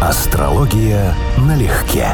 Астрология налегке.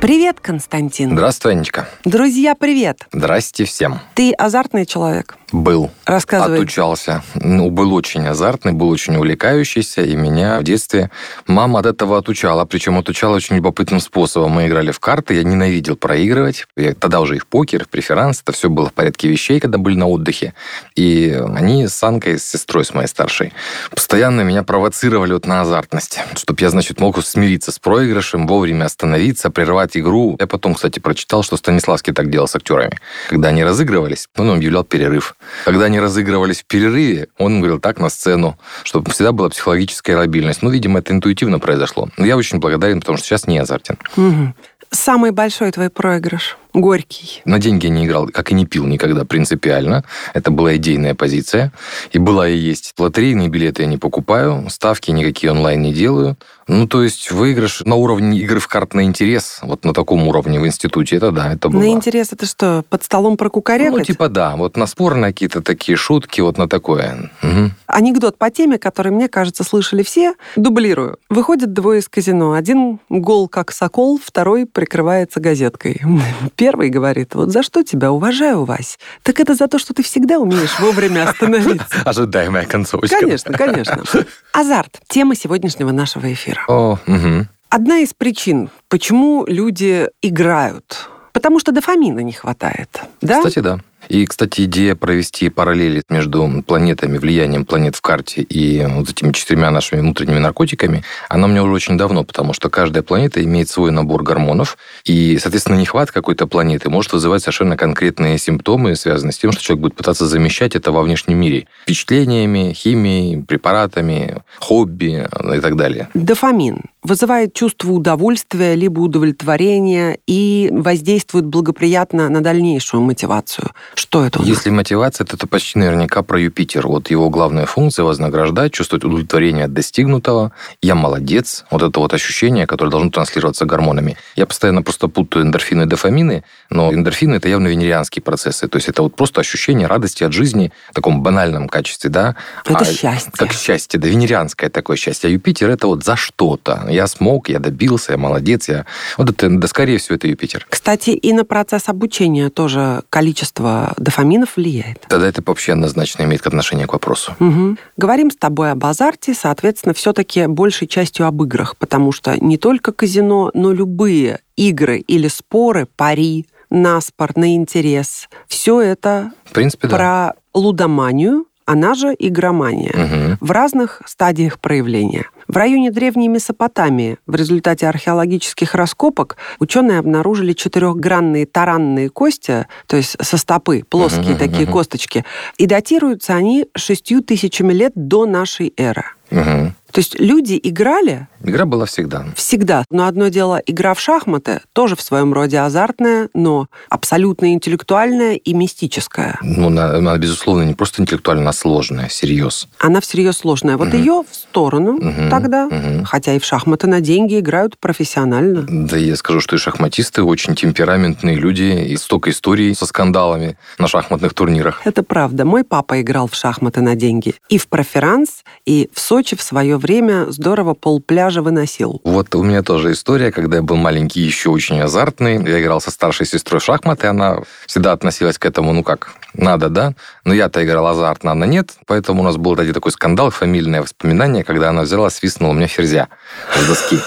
Привет, Константин. Здравствуй, Анечка. Друзья, привет. Здрасте всем. Ты азартный человек? Был. Рассказывай. Отучался. Ну, был очень азартный, был очень увлекающийся, и меня в детстве мама от этого отучала. Причем отучала очень любопытным способом. Мы играли в карты, я ненавидел проигрывать. Я тогда уже и в покер, в преферанс, это все было в порядке вещей, когда были на отдыхе. И они с Анкой, с сестрой, с моей старшей, постоянно меня провоцировали вот на азартность. Чтобы я, значит, мог смириться с проигрышем, вовремя остановиться, прервать игру. Я потом, кстати, прочитал, что Станиславский так делал с актерами. Когда они разыгрывались, он объявлял перерыв. Когда они разыгрывались в перерыве, он говорил так на сцену, чтобы всегда была психологическая лобильность. Ну, видимо, это интуитивно произошло. Но я очень благодарен, потому что сейчас не азартен. Угу. Самый большой твой проигрыш? Горький. На деньги не играл, как и не пил никогда принципиально. Это была идейная позиция. И была и есть. Лотерейные билеты я не покупаю, ставки никакие онлайн не делаю. Ну, то есть выигрыш на уровне игры в карт на интерес, вот на таком уровне в институте, это да, это было. На интерес это что, под столом прокукарекать? Ну, типа да, вот на спорные какие-то такие шутки, вот на такое. Угу. Анекдот по теме, который, мне кажется, слышали все, дублирую. Выходят двое из казино. Один гол как сокол, второй прикрывается газеткой. Первый говорит, вот за что тебя уважаю, Вась? Так это за то, что ты всегда умеешь вовремя остановиться. Ожидаемая концовочка. Конечно, конечно. Азарт. Тема сегодняшнего нашего эфира. О, угу. Одна из причин, почему люди играют, потому что дофамина не хватает. Да? Кстати, да. И, кстати, идея провести параллели между планетами, влиянием планет в карте и вот этими четырьмя нашими внутренними наркотиками, она меня уже очень давно, потому что каждая планета имеет свой набор гормонов, и, соответственно, нехватка какой-то планеты может вызывать совершенно конкретные симптомы, связанные с тем, что человек будет пытаться замещать это во внешнем мире. Впечатлениями, химией, препаратами, хобби и так далее. Дофамин вызывает чувство удовольствия либо удовлетворения и воздействует благоприятно на дальнейшую мотивацию. Что это? Если мотивация, то это почти наверняка про Юпитер. Вот его главная функция вознаграждать, чувствовать удовлетворение от достигнутого. Я молодец. Вот это вот ощущение, которое должно транслироваться гормонами. Я постоянно просто путаю эндорфины и дофамины, но эндорфины это явно венерианские процессы. То есть это вот просто ощущение радости от жизни в таком банальном качестве, да. Это а, счастье. Как счастье, да, венерианское такое счастье. А Юпитер это вот за что-то я смог, я добился, я молодец, я... Вот это, да, скорее всего, это Юпитер. Кстати, и на процесс обучения тоже количество дофаминов влияет. Тогда это вообще однозначно имеет отношение к вопросу. Угу. Говорим с тобой об азарте, соответственно, все-таки большей частью об играх, потому что не только казино, но любые игры или споры, пари, на на интерес, все это в принципе, про да. лудоманию, она же игромания, угу. в разных стадиях проявления. В районе Древней Месопотамии в результате археологических раскопок ученые обнаружили четырехгранные таранные кости, то есть со стопы, плоские uh-huh, такие uh-huh. косточки, и датируются они шестью тысячами лет до нашей эры. Угу. То есть люди играли... Игра была всегда. Всегда. Но одно дело, игра в шахматы, тоже в своем роде азартная, но абсолютно интеллектуальная и мистическая. Ну, она, она безусловно, не просто интеллектуальная, она сложная, всерьез. Она всерьез сложная. Вот угу. ее в сторону угу. тогда. Угу. Хотя и в шахматы на деньги играют профессионально. Да я скажу, что и шахматисты очень темпераментные люди, и столько историй со скандалами на шахматных турнирах. Это правда. Мой папа играл в шахматы на деньги. И в проферанс, и в Сочи в свое время здорово полпляжа выносил. Вот у меня тоже история, когда я был маленький, еще очень азартный. Я играл со старшей сестрой в шахматы, она всегда относилась к этому, ну как, надо, да? Но я-то играл азартно, она нет, поэтому у нас был один такой скандал, фамильное воспоминание, когда она взяла, свистнула у меня ферзя с доски.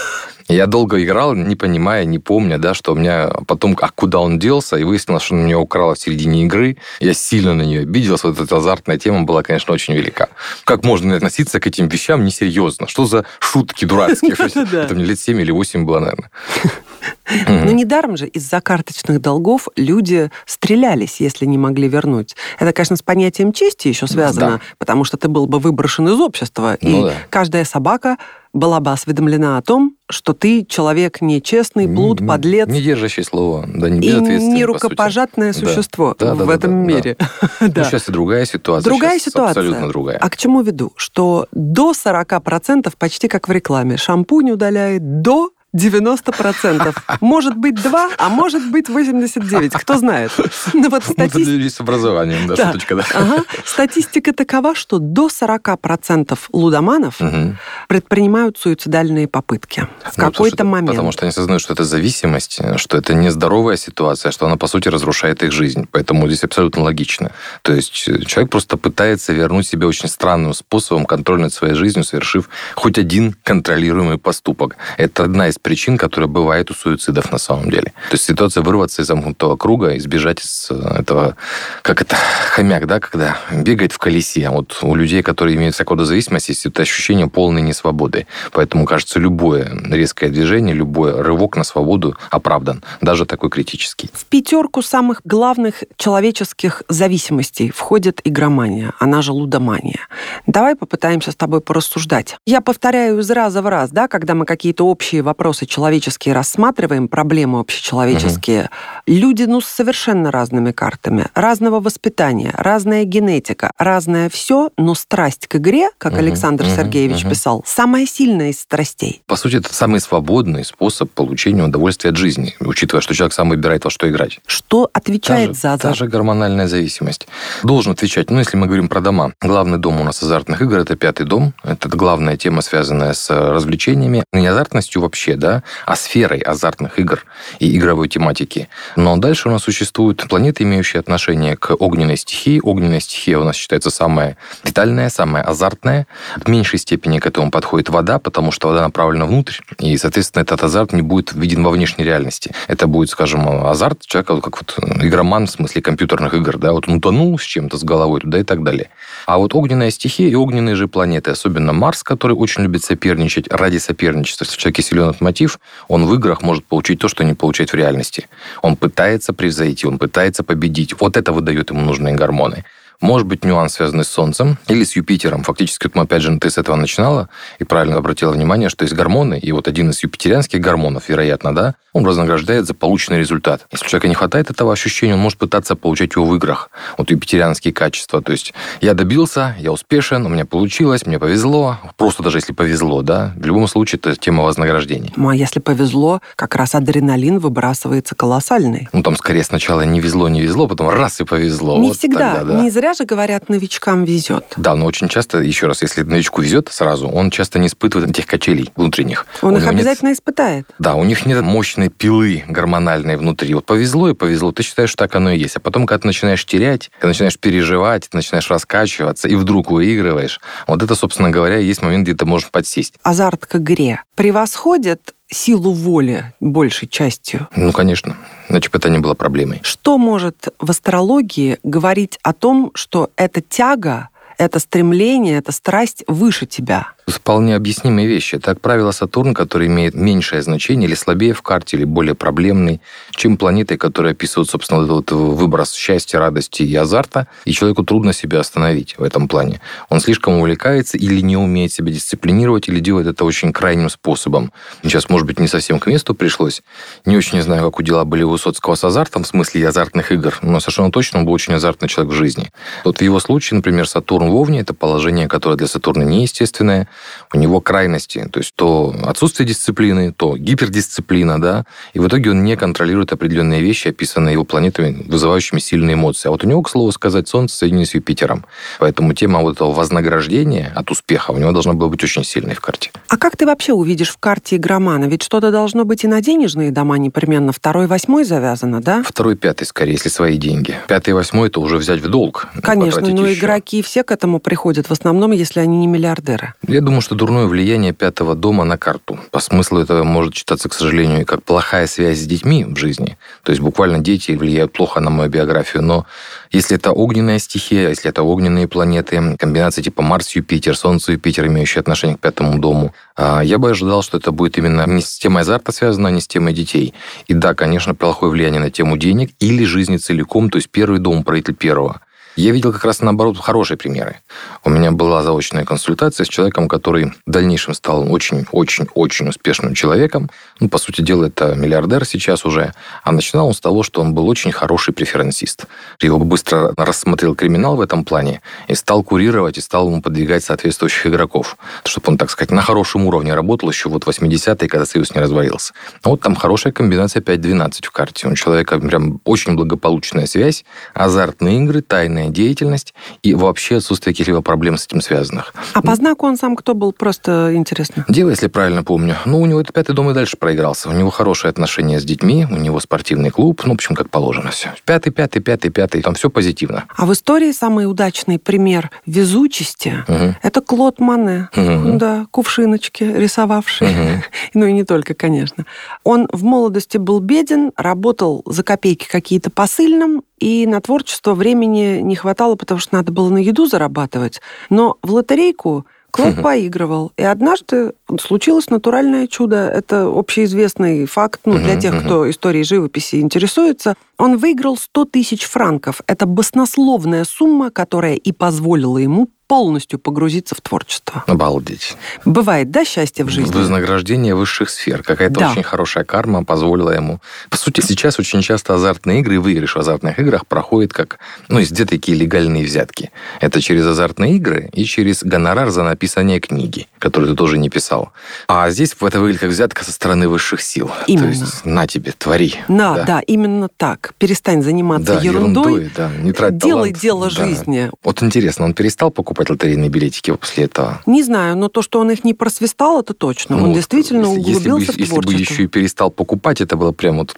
Я долго играл, не понимая, не помня, да, что у меня потом, а куда он делся, и выяснилось, что он меня украла в середине игры. Я сильно на нее обиделся. Вот эта азартная тема была, конечно, очень велика. Как можно относиться к этим вещам несерьезно? Что за шутки дурацкие? Это мне лет 7 или 8 было, наверное. Но недаром же из-за карточных долгов люди стрелялись, если не могли вернуть. Это, конечно, с понятием чести еще связано, потому что ты был бы выброшен из общества, ну и каждая собака была бы осведомлена о том, что ты человек нечестный, блуд, не, подлец. Не держащий слово, да, не И не рукопожатное существо да. Да, в да, этом да, мире. Да. да. Ну, сейчас и другая ситуация. Другая ситуация. Абсолютно другая. А к чему веду? Что до 40% почти как в рекламе. Шампунь удаляет до 90%. Может быть 2, а может быть 89. Кто знает. Ну, вот стати... людей с образованием, да, да. шуточка, да. Ага. Статистика такова, что до 40% лудоманов угу. предпринимают суицидальные попытки в ну, какой-то момент. Потому что они осознают, что это зависимость, что это нездоровая ситуация, что она, по сути, разрушает их жизнь. Поэтому здесь абсолютно логично. То есть человек просто пытается вернуть себе очень странным способом контроль над своей жизнью, совершив хоть один контролируемый поступок. Это одна из причин, которая бывает у суицидов на самом деле. То есть ситуация вырваться из замкнутого круга, избежать из э, этого, как это, хомяк, да, когда бегает в колесе. А вот у людей, которые имеют всякого зависимость, есть это ощущение полной несвободы. Поэтому, кажется, любое резкое движение, любой рывок на свободу оправдан, даже такой критический. В пятерку самых главных человеческих зависимостей входит игромания, она же лудомания. Давай попытаемся с тобой порассуждать. Я повторяю из раза в раз, да, когда мы какие-то общие вопросы человеческие рассматриваем, проблемы общечеловеческие, угу. люди, ну, с совершенно разными картами, разного воспитания, разная генетика, разное все, но страсть к игре, как угу, Александр угу, Сергеевич угу. писал, самая сильная из страстей. По сути, это самый свободный способ получения удовольствия от жизни, учитывая, что человек сам выбирает, во что играть. Что отвечает та же, за азарт? Та же гормональная зависимость. Должен отвечать, ну, если мы говорим про дома. Главный дом у нас азартных игр – это пятый дом. Это главная тема, связанная с развлечениями. Не азартностью вообще, да, а сферой азартных игр и игровой тематики. Но дальше у нас существуют планеты, имеющие отношение к огненной стихии. Огненная стихия у нас считается самая детальная, самая азартная. В меньшей степени к этому подходит вода, потому что вода направлена внутрь, и, соответственно, этот азарт не будет виден во внешней реальности. Это будет, скажем, азарт человека, как вот игроман в смысле компьютерных игр, да, вот он утонул с чем-то, с головой туда и так далее. А вот огненная стихия и огненные же планеты, особенно Марс, который очень любит соперничать ради соперничества. Если в человеке силен мотив, он в играх может получить то, что не получает в реальности. Он пытается превзойти, он пытается победить. Вот это выдает ему нужные гормоны. Может быть, нюанс, связанный с Солнцем или с Юпитером. Фактически, вот мы, опять же, ты с этого начинала и правильно обратила внимание, что есть гормоны, и вот один из юпитерианских гормонов, вероятно, да, он вознаграждает за полученный результат. Если у человека не хватает этого ощущения, он может пытаться получать его в играх. Вот юпитерианские качества. То есть я добился, я успешен, у меня получилось, мне повезло. Просто даже если повезло, да, в любом случае это тема вознаграждения. Ну, а если повезло, как раз адреналин выбрасывается колоссальный. Ну, там скорее сначала не везло, не везло, потом раз и повезло. Не вот всегда. Тогда, да. Не зря же говорят, новичкам везет. Да, но очень часто, еще раз, если новичку везет сразу, он часто не испытывает этих качелей внутренних. Он у их обязательно нет... испытает. Да, у них нет мощной пилы гормональной внутри. Вот повезло и повезло, ты считаешь, что так оно и есть. А потом, когда ты начинаешь терять, когда начинаешь переживать, ты начинаешь раскачиваться, и вдруг выигрываешь, вот это, собственно говоря, есть момент, где ты можешь подсесть. Азарт к игре превосходит силу воли большей частью? Ну, конечно. Иначе бы это не было проблемой. Что может в астрологии говорить о том, что эта тяга, это стремление, эта страсть выше тебя? Вполне объяснимые вещи. Это, как правило, Сатурн, который имеет меньшее значение или слабее в карте, или более проблемный, чем планеты, которые описывают, собственно, этот выброс счастья, радости и азарта. И человеку трудно себя остановить в этом плане. Он слишком увлекается или не умеет себя дисциплинировать, или делает это очень крайним способом. Сейчас, может быть, не совсем к месту пришлось. Не очень знаю, как у дела были у Высоцкого с азартом, в смысле азартных игр, но совершенно точно он был очень азартный человек в жизни. Вот в его случае, например, Сатурн в Овне – это положение, которое для Сатурна неестественное, у него крайности, то есть то отсутствие дисциплины, то гипердисциплина, да, и в итоге он не контролирует определенные вещи, описанные его планетами, вызывающими сильные эмоции. А вот у него, к слову сказать, Солнце соединено с Юпитером. Поэтому тема вот этого вознаграждения от успеха у него должна была быть очень сильной в карте. А как ты вообще увидишь в карте игромана? Ведь что-то должно быть и на денежные дома непременно. Второй, восьмой завязано, да? Второй, пятый, скорее, если свои деньги. Пятый, восьмой – это уже взять в долг. Конечно, но еще. игроки все к этому приходят, в основном, если они не миллиардеры. Я думаю, что дурное влияние пятого дома на карту. По смыслу это может читаться, к сожалению, и как плохая связь с детьми в жизни. То есть буквально дети влияют плохо на мою биографию. Но если это огненная стихия, если это огненные планеты, комбинации типа Марс-Юпитер, Солнце-Юпитер, имеющие отношение к пятому дому, а, я бы ожидал, что это будет именно не с темой азарта связано, а не с темой детей. И да, конечно, плохое влияние на тему денег или жизни целиком, то есть первый дом, правитель первого – Я видел как раз наоборот хорошие примеры. У меня была заочная консультация с человеком, который в дальнейшем стал очень-очень-очень успешным человеком. Ну, по сути дела, это миллиардер сейчас уже. А начинал он с того, что он был очень хороший преференсист. Его быстро рассмотрел криминал в этом плане и стал курировать, и стал ему подвигать соответствующих игроков, чтобы он, так сказать, на хорошем уровне работал еще вот 80-е, когда Союз не развалился. А вот там хорошая комбинация 5-12 в карте. У человека прям очень благополучная связь, азартные игры, тайная деятельность и вообще отсутствие каких-либо проблем с этим связанных. А по знаку он сам кто был? Просто интересно. Дело, если правильно помню. Ну, у него это пятый дом и дальше проигрался. У него хорошие отношения с детьми, у него спортивный клуб, ну, в общем, как положено все. Пятый, пятый, пятый, пятый, там все позитивно. А в истории самый удачный пример везучести угу. это Клод Мане. Угу. Да, кувшиночки рисовавший. Угу. ну и не только, конечно. Он в молодости был беден, работал за копейки какие-то посыльным, и на творчество времени не хватало, потому что надо было на еду зарабатывать. Но в лотерейку Клод поигрывал. И однажды случилось натуральное чудо. Это общеизвестный факт ну, для тех, кто историей живописи интересуется. Он выиграл 100 тысяч франков. Это баснословная сумма, которая и позволила ему полностью погрузиться в творчество. Обалдеть. Бывает, да, счастье в жизни? Вознаграждение высших сфер. Какая-то да. очень хорошая карма позволила ему. По сути, сейчас очень часто азартные игры и выигрыш в азартных играх проходит как, ну, где такие легальные взятки. Это через азартные игры и через гонорар за написание книги, которую ты тоже не писал. А здесь это выглядит как взятка со стороны высших сил. Именно. То есть, на тебе, твори. На, да, да именно так. Перестань заниматься да, ерундой. ерундой да, не трать Делай талант. дело да. жизни. Вот интересно, он перестал покупать лотерейные билетики после этого? Не знаю, но то, что он их не просвистал, это точно. Ну, он действительно если, углубился если бы, в творчество. Если бы еще и перестал покупать, это было прям вот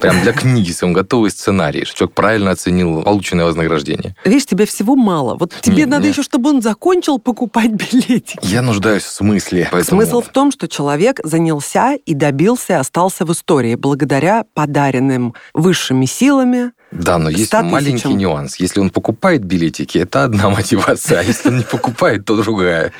Прям для книги, он готовый сценарий, что человек правильно оценил полученное вознаграждение. Видишь, тебе всего мало. Вот тебе нет, надо нет. еще, чтобы он закончил покупать билетики. Я нуждаюсь в смысле. Поэтому... Смысл в том, что человек занялся и добился, остался в истории благодаря подаренным высшими силами да, но есть маленький нюанс. Если он покупает билетики, это одна мотивация, а если он не покупает, то другая.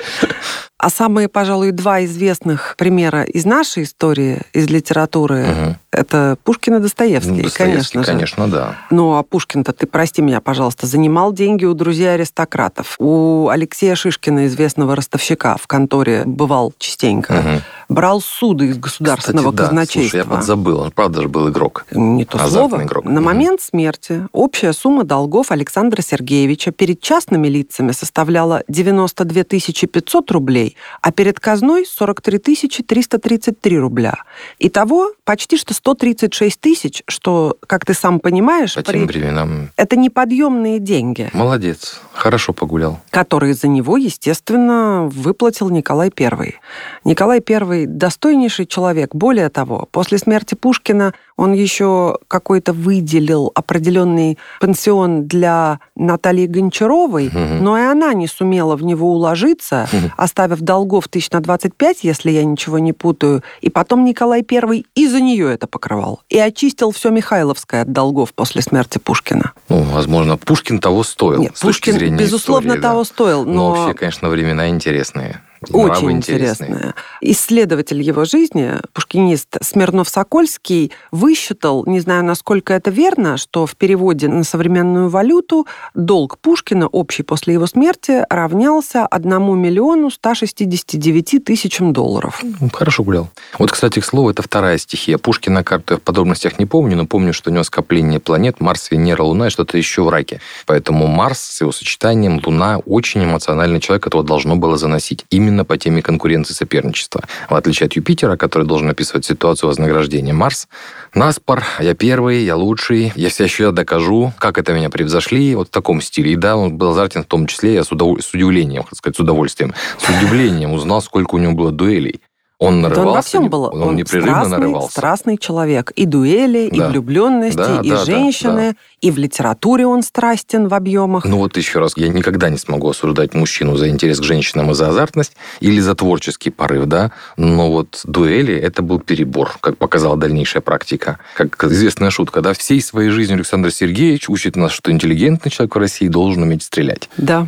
А самые, пожалуй, два известных примера из нашей истории, из литературы, угу. это Пушкин и Достоевский, ну, Достоевский конечно же. конечно, да. Ну, а Пушкин-то, ты прости меня, пожалуйста, занимал деньги у друзей аристократов. У Алексея Шишкина, известного ростовщика, в конторе бывал частенько. Угу. Брал суды из государственного Кстати, казначейства. Да, слушай, я подзабыл, он правда же был игрок. Не то Азартный слово. игрок. На угу. момент смерти общая сумма долгов Александра Сергеевича перед частными лицами составляла 92 500 рублей, рублей, а перед казной 43 333 рубля. Итого почти что 136 тысяч, что, как ты сам понимаешь... По при... тем временам... Это неподъемные деньги. Молодец, хорошо погулял. Которые за него, естественно, выплатил Николай I. Николай I достойнейший человек. Более того, после смерти Пушкина он еще какой-то выделил определенный пенсион для Натальи Гончаровой, угу. но и она не сумела в него уложиться, угу. оставив долгов тысяч на 25, если я ничего не путаю. И потом Николай I и за нее это покрывал. И очистил все Михайловское от долгов после смерти Пушкина. Ну, возможно, Пушкин того стоил. Нет, Пушкин, безусловно, истории, того да. стоил. Но... но вообще, конечно, времена интересные. Очень интересная. Исследователь его жизни, пушкинист Смирнов-Сокольский, высчитал, не знаю, насколько это верно, что в переводе на современную валюту долг Пушкина, общий после его смерти, равнялся 1 миллиону 169 тысячам долларов. Ну, хорошо гулял. Вот, кстати, к слову, это вторая стихия. Пушкина карту я в подробностях не помню, но помню, что у него скопление планет Марс, Венера, Луна и что-то еще в раке. Поэтому Марс с его сочетанием, Луна очень эмоциональный человек, которого должно было заносить. Именно именно по теме конкуренции соперничества. В отличие от Юпитера, который должен описывать ситуацию вознаграждения. Марс наспор, я первый, я лучший, я себя еще докажу, как это меня превзошли, вот в таком стиле. И да, он был азартен в том числе, я с, удов... с удивлением, так сказать, с удовольствием, с удивлением узнал, сколько у него было дуэлей. Он нарывался. Да он во всем был. Он, он непрерывно страстный, нарывался. страстный человек. И дуэли, да. и влюбленности, да, и да, женщины, да, да. и в литературе он страстен в объемах. Ну вот еще раз, я никогда не смогу осуждать мужчину за интерес к женщинам и за азартность или за творческий порыв, да. Но вот дуэли это был перебор, как показала дальнейшая практика. Как известная шутка, да, всей своей жизнью Александр Сергеевич учит нас, что интеллигентный человек в России должен уметь стрелять. Да.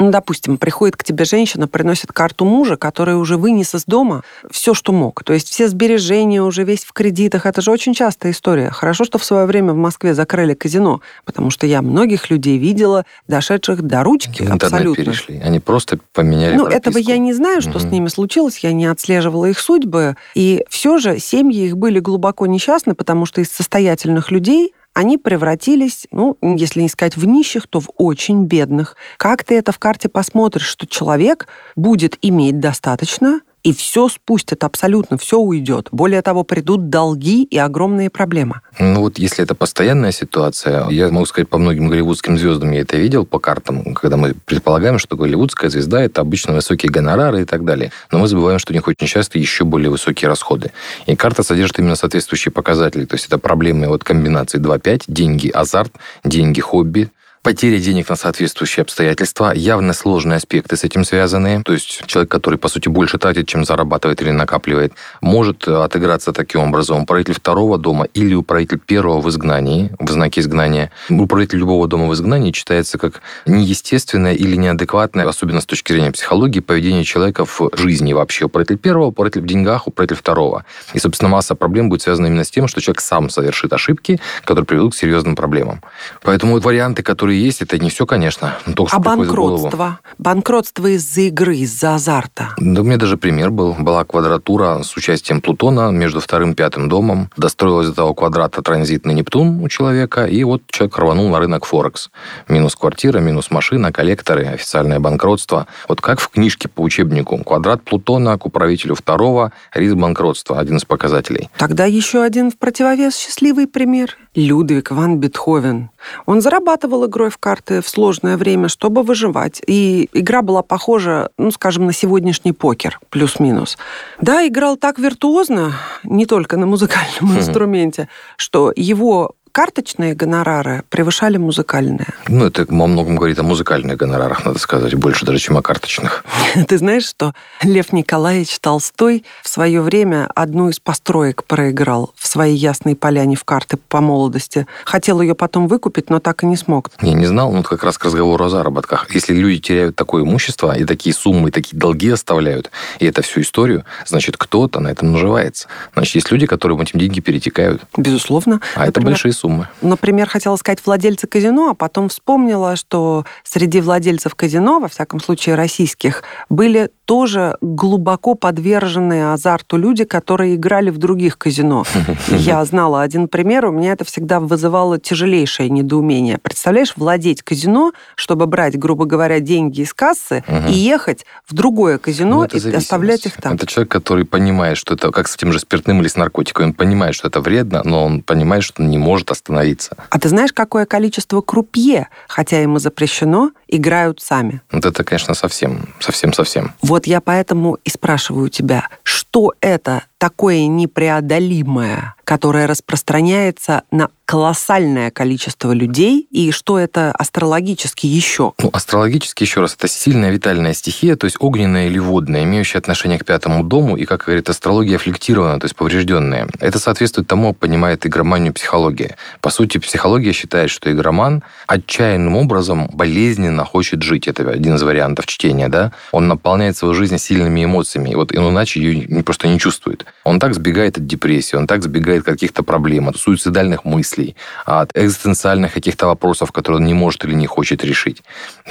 Ну, допустим, приходит к тебе женщина, приносит карту мужа, который уже вынес из дома все, что мог. То есть все сбережения уже весь в кредитах. Это же очень частая история. Хорошо, что в свое время в Москве закрыли казино, потому что я многих людей видела, дошедших до ручки Интернет абсолютно. перешли. Они просто поменяли Ну, прописку. этого я не знаю, что Мгм. с ними случилось, я не отслеживала их судьбы. И все же семьи их были глубоко несчастны, потому что из состоятельных людей они превратились, ну, если не сказать в нищих, то в очень бедных. Как ты это в карте посмотришь, что человек будет иметь достаточно, и все спустят, абсолютно все уйдет. Более того, придут долги и огромные проблемы. Ну вот если это постоянная ситуация, я могу сказать, по многим голливудским звездам я это видел по картам, когда мы предполагаем, что голливудская звезда – это обычно высокие гонорары и так далее. Но мы забываем, что у них очень часто еще более высокие расходы. И карта содержит именно соответствующие показатели. То есть это проблемы вот комбинации 2-5, деньги, азарт, деньги, хобби, Потеря денег на соответствующие обстоятельства, явно сложные аспекты с этим связанные. То есть человек, который, по сути, больше тратит, чем зарабатывает или накапливает, может э, отыграться таким образом. Управитель второго дома или управитель первого в изгнании, в знаке изгнания. Управитель любого дома в изгнании читается как неестественное или неадекватное, особенно с точки зрения психологии, поведение человека в жизни вообще. Управитель первого, управитель в деньгах, управитель второго. И, собственно, масса проблем будет связана именно с тем, что человек сам совершит ошибки, которые приведут к серьезным проблемам. Поэтому варианты, которые есть, это не все, конечно. но Только А банкротство? Банкротство из-за игры, из-за азарта. Да, у меня даже пример был. Была квадратура с участием Плутона между вторым и пятым домом. Достроилась до того квадрата транзитный Нептун у человека, и вот человек рванул на рынок Форекс. Минус квартира, минус машина, коллекторы, официальное банкротство. Вот как в книжке по учебнику. Квадрат Плутона к управителю второго, риск банкротства, один из показателей. Тогда еще один в противовес счастливый пример. Людвиг ван Бетховен. Он зарабатывал игрой в карты в сложное время, чтобы выживать. И игра была похожа, ну, скажем, на сегодняшний покер, плюс-минус. Да, играл так виртуозно, не только на музыкальном инструменте, что его карточные гонорары превышали музыкальные. Ну, это во многом говорит о музыкальных гонорарах, надо сказать, больше даже, чем о карточных. Ты знаешь, что Лев Николаевич Толстой в свое время одну из построек проиграл в своей Ясной Поляне в карты по молодости. Хотел ее потом выкупить, но так и не смог. Я не знал, ну, это как раз к разговору о заработках. Если люди теряют такое имущество и такие суммы, и такие долги оставляют, и это всю историю, значит, кто-то на этом наживается. Значит, есть люди, которым эти деньги перетекают. Безусловно. А это Например, большие суммы. Например, хотела сказать владельцы казино, а потом вспомнила, что среди владельцев казино, во всяком случае российских, были тоже глубоко подвержены азарту люди, которые играли в других казино. Я знала один пример, у меня это всегда вызывало тяжелейшее недоумение. Представляешь, владеть казино, чтобы брать, грубо говоря, деньги из кассы Мгм. и ехать в другое казино Ну, и оставлять их там. Это человек, который понимает, что это как с тем же спиртным или с наркотиком. Он понимает, что это вредно, но он понимает, что он не может остановиться. А ты знаешь, какое количество крупье, хотя и запрещено, играют сами? Вот это, конечно, совсем, совсем-совсем. Вот я поэтому и спрашиваю тебя, что это такое непреодолимое, которое распространяется на колоссальное количество людей, и что это астрологически еще? Ну, астрологически, еще раз, это сильная витальная стихия, то есть огненная или водная, имеющая отношение к пятому дому, и, как говорит астрология, флектированная, то есть поврежденная. Это соответствует тому, понимает игроманию психология. По сути, психология считает, что игроман отчаянным образом болезненно хочет жить. Это один из вариантов чтения, да? Он наполняет свою жизнь сильными эмоциями, и вот иначе ее просто не чувствует. Он так сбегает от депрессии, он так сбегает от каких-то проблем, от суицидальных мыслей, от экзистенциальных каких-то вопросов, которые он не может или не хочет решить.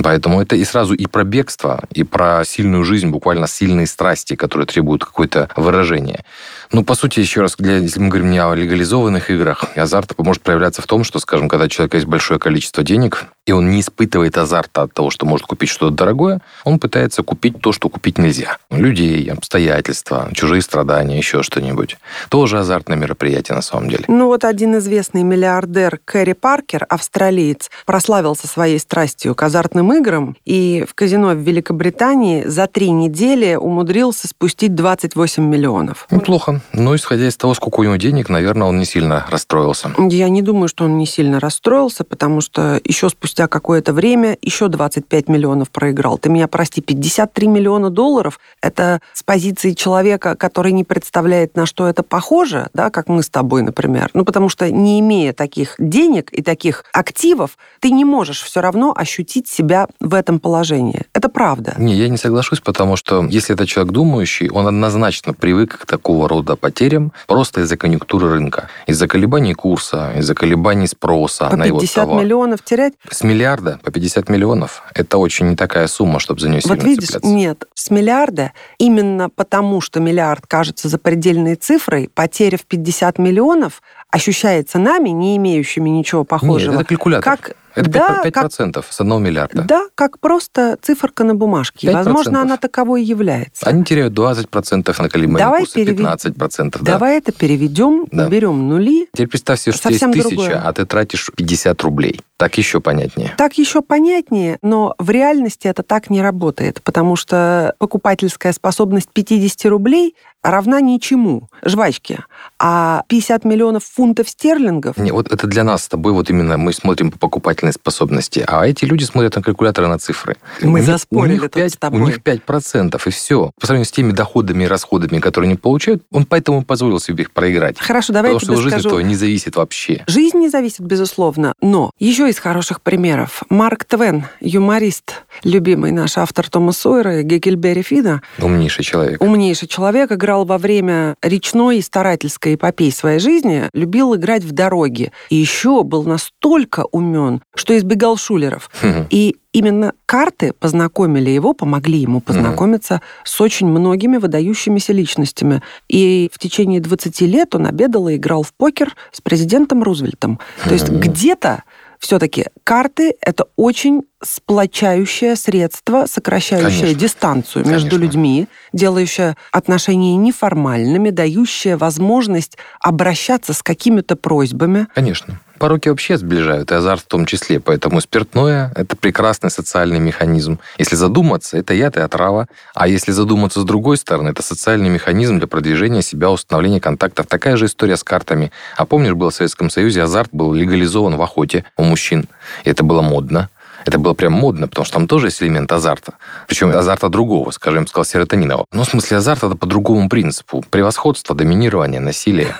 Поэтому это и сразу и про бегство, и про сильную жизнь, буквально сильные страсти, которые требуют какое-то выражение. Ну, по сути, еще раз, для, если мы говорим не о легализованных играх, азарт может проявляться в том, что, скажем, когда у человека есть большое количество денег, и он не испытывает азарта от того, что может купить что-то дорогое, он пытается купить то, что купить нельзя. Людей, обстоятельства, чужие страдания, еще что-нибудь. Тоже азартное мероприятие на самом деле. Ну вот один известный миллиардер Кэрри Паркер, австралиец, прославился своей страстью к азартным играм и в казино в Великобритании за три недели умудрился спустить 28 миллионов. Неплохо. Но исходя из того, сколько у него денег, наверное, он не сильно расстроился. Я не думаю, что он не сильно расстроился, потому что еще спустя какое-то время еще 25 миллионов проиграл. Ты меня прости, 53 миллиона долларов – это с позиции человека, который не представляет, на что это похоже, да, как мы с тобой, например. Ну, потому что не имея таких денег и таких активов, ты не можешь все равно ощутить себя в этом положении. Это правда. Не, я не соглашусь, потому что если это человек думающий, он однозначно привык к такого рода потерям просто из-за конъюнктуры рынка, из-за колебаний курса, из-за колебаний спроса по на его 50 товар. миллионов терять? С миллиарда по 50 миллионов – это очень не такая сумма, чтобы за нее Вот сильно видишь, цепляться. нет, с миллиарда, именно потому, что миллиард кажется запредельной цифрой, потеря в 50 миллионов ощущается нами, не имеющими ничего похожего. Нет, это калькулятор. Как, Это да, 5%, как, с одного миллиарда. да, как просто циферка на бумажке. И, 5%. Возможно, она таковой и является. Они теряют 20% на колебания Давай курса, перевед- 15%. Да. Давай это переведем, Да. берем нули. Теперь представь себе, что есть тысяча, другое. а ты тратишь 50 рублей. Так еще понятнее. Так еще понятнее, но в реальности это так не работает, потому что покупательская способность 50 рублей равна ничему, жвачке. А 50 миллионов фунтов стерлингов Не, вот это для нас с тобой, вот именно мы смотрим по покупательной способности, а эти люди смотрят на калькуляторы, на цифры. Мы У них- заспорили у них тут 5, с тобой. У них 5%, и все. По сравнению с теми доходами и расходами, которые они получают, он поэтому позволил себе их проиграть. Хорошо, давай Потому я что его жизнь скажу. не зависит вообще. Жизнь не зависит, безусловно, но еще из хороших примеров. Марк Твен, юморист, любимый наш автор Тома Сойера и Геккельберри Фина, Умнейший человек. умнейший человек, играл во время речной и старательской эпопеи своей жизни, любил играть в дороге. И еще был настолько умен, что избегал шулеров. Хм. И именно карты познакомили его, помогли ему познакомиться с очень многими выдающимися личностями. И в течение 20 лет он обедал и играл в покер с президентом Рузвельтом. То есть где-то все-таки карты – это очень сплочающее средство, сокращающее Конечно. дистанцию между Конечно. людьми, делающее отношения неформальными, дающее возможность обращаться с какими-то просьбами. Конечно. Пороки вообще сближают, и азарт в том числе. Поэтому спиртное – это прекрасный социальный механизм. Если задуматься, это яд и отрава. А если задуматься с другой стороны, это социальный механизм для продвижения себя, установления контактов. Такая же история с картами. А помнишь, был в Советском Союзе азарт был легализован в охоте у мужчин. И это было модно. Это было прям модно, потому что там тоже есть элемент азарта. Причем азарта другого, скажем, сказал, серотонинового. Но в смысле азарта это по другому принципу. Превосходство, доминирование, насилие.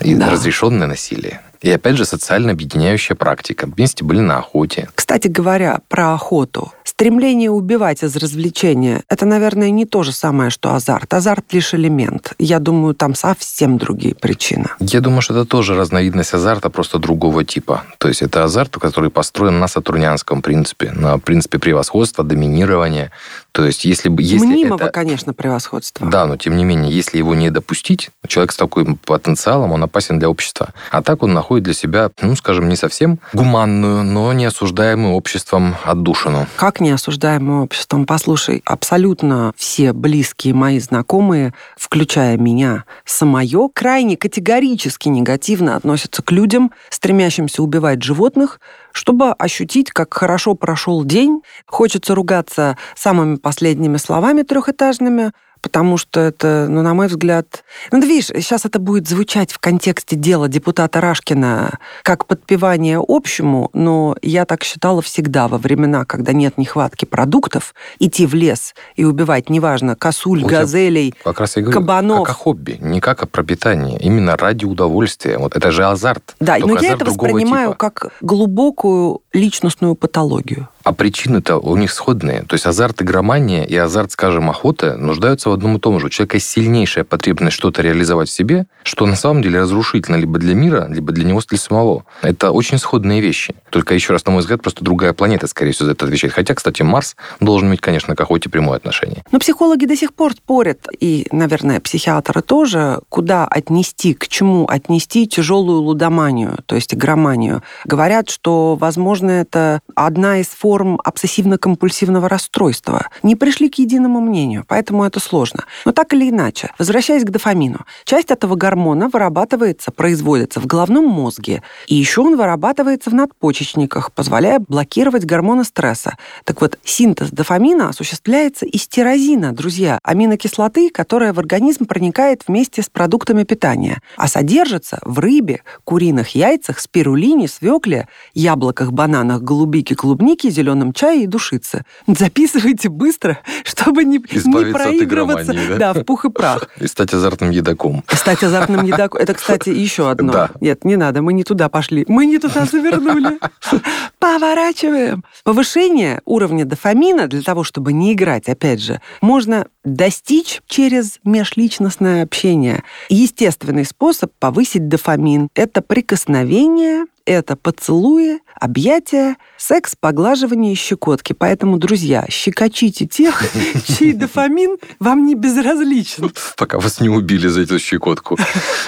И Да. разрешенное насилие. И опять же социально объединяющая практика. Вместе были на охоте. Кстати говоря, про охоту. Стремление убивать из развлечения – это, наверное, не то же самое, что азарт. Азарт – лишь элемент. Я думаю, там совсем другие причины. Я думаю, что это тоже разновидность азарта, просто другого типа. То есть это азарт, который построен на сатурнианском принципе, на принципе превосходства, доминирования. То есть если бы... Если Мнимого, это... конечно, превосходства. Да, но тем не менее, если его не допустить, человек с таким потенциалом, он опасен для общества. А так он находит для себя, ну, скажем, не совсем гуманную, но не осуждаемую обществом отдушину. Как не осуждаемое обществом? Послушай, абсолютно все близкие мои знакомые, включая меня самое, крайне категорически негативно относятся к людям, стремящимся убивать животных, чтобы ощутить, как хорошо прошел день. Хочется ругаться самыми последними словами трехэтажными, потому что это, ну, на мой взгляд... Ну, ты видишь, сейчас это будет звучать в контексте дела депутата Рашкина как подпевание общему, но я так считала всегда во времена, когда нет нехватки продуктов, идти в лес и убивать, неважно, косуль, газелей, Как раз я говорю, Кабанов. как о хобби, не как о пропитании, именно ради удовольствия. Вот это же азарт. Да, но я это воспринимаю типа. как глубокую личностную патологию. А причины-то у них сходные. То есть азарт игромания и азарт, скажем, охоты нуждаются в одном и том же. У человека есть сильнейшая потребность что-то реализовать в себе, что на самом деле разрушительно либо для мира, либо для него для самого. Это очень сходные вещи. Только еще раз, на мой взгляд, просто другая планета, скорее всего, за это отвечает. Хотя, кстати, Марс должен иметь, конечно, к охоте прямое отношение. Но психологи до сих пор спорят, и, наверное, психиатры тоже, куда отнести, к чему отнести тяжелую лудоманию, то есть игроманию. Говорят, что, возможно, это одна из форм форм обсессивно-компульсивного расстройства. Не пришли к единому мнению, поэтому это сложно. Но так или иначе, возвращаясь к дофамину, часть этого гормона вырабатывается, производится в головном мозге, и еще он вырабатывается в надпочечниках, позволяя блокировать гормоны стресса. Так вот, синтез дофамина осуществляется из тирозина, друзья, аминокислоты, которая в организм проникает вместе с продуктами питания, а содержится в рыбе, куриных яйцах, спирулине, свекле, яблоках, бананах, голубике, клубнике, зеленом чае и душице. Записывайте быстро, чтобы не, не проигрываться да? Да, в пух и прах. И стать азартным едоком. Стать азартным едоком. Это, кстати, еще одно. Да. Нет, не надо, мы не туда пошли. Мы не туда завернули. Поворачиваем. Повышение уровня дофамина для того, чтобы не играть, опять же, можно достичь через межличностное общение. Естественный способ повысить дофамин – это прикосновение, это поцелуи, объятия, секс, поглаживание и щекотки. Поэтому, друзья, щекочите тех, чей дофамин вам не безразличен. Пока вас не убили за эту щекотку.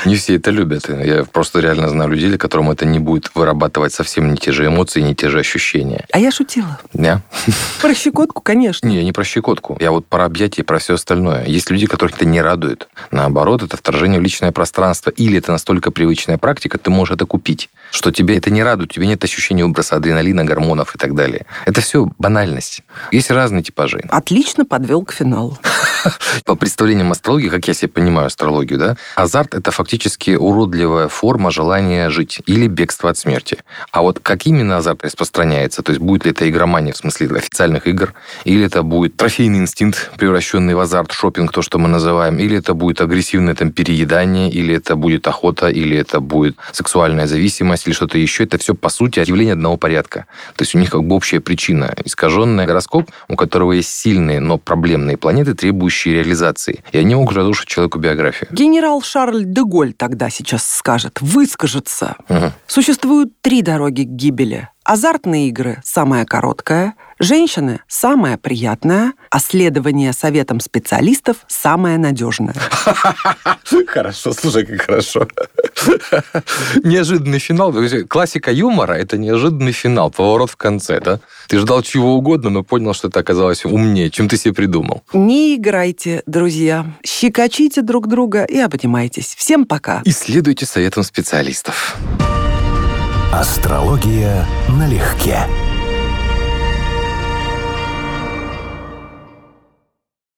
Не все это любят. Я просто реально знаю людей, которым это не будет вырабатывать совсем не те же эмоции, не те же ощущения. А я шутила. Не. Про щекотку, конечно. Не, не про щекотку. Я вот про объятия, про все остальное. Есть люди, которых это не радует. Наоборот, это вторжение в личное пространство. Или это настолько привычная практика, ты можешь это купить, что тебе это не радует, тебе нет ощущения выброса адреналина, гормонов и так далее. Это все банальность. Есть разные типажи. Отлично подвел к финалу. По представлениям астрологии, как я себе понимаю астрологию, да, азарт – это фактически уродливая форма желания жить или бегство от смерти. А вот как именно азарт распространяется, то есть будет ли это игромания в смысле официальных игр, или это будет трофейный инстинкт, превращенный в азарт, шопинг, то, что мы называем, или это будет агрессивное там переедание, или это будет охота, или это будет сексуальная зависимость, или что-то еще, это все, по сути, явление одного порядка. То есть у них как бы общая причина. Искаженный гороскоп, у которого есть сильные, но проблемные планеты, требующие реализации. И они могут разрушить человеку биографию. Генерал Шарль де Голь тогда сейчас скажет, выскажется. Угу. Существуют три дороги к гибели. Азартные игры – самая короткая, женщины – самая приятная, а следование советам специалистов – самое надежное. Хорошо, слушай, как хорошо. Неожиданный финал. Классика юмора – это неожиданный финал, поворот в конце, да? Ты ждал чего угодно, но понял, что это оказалось умнее, чем ты себе придумал. Не играйте, друзья. Щекочите друг друга и обнимайтесь. Всем пока. И следуйте советам специалистов. Астрология налегке.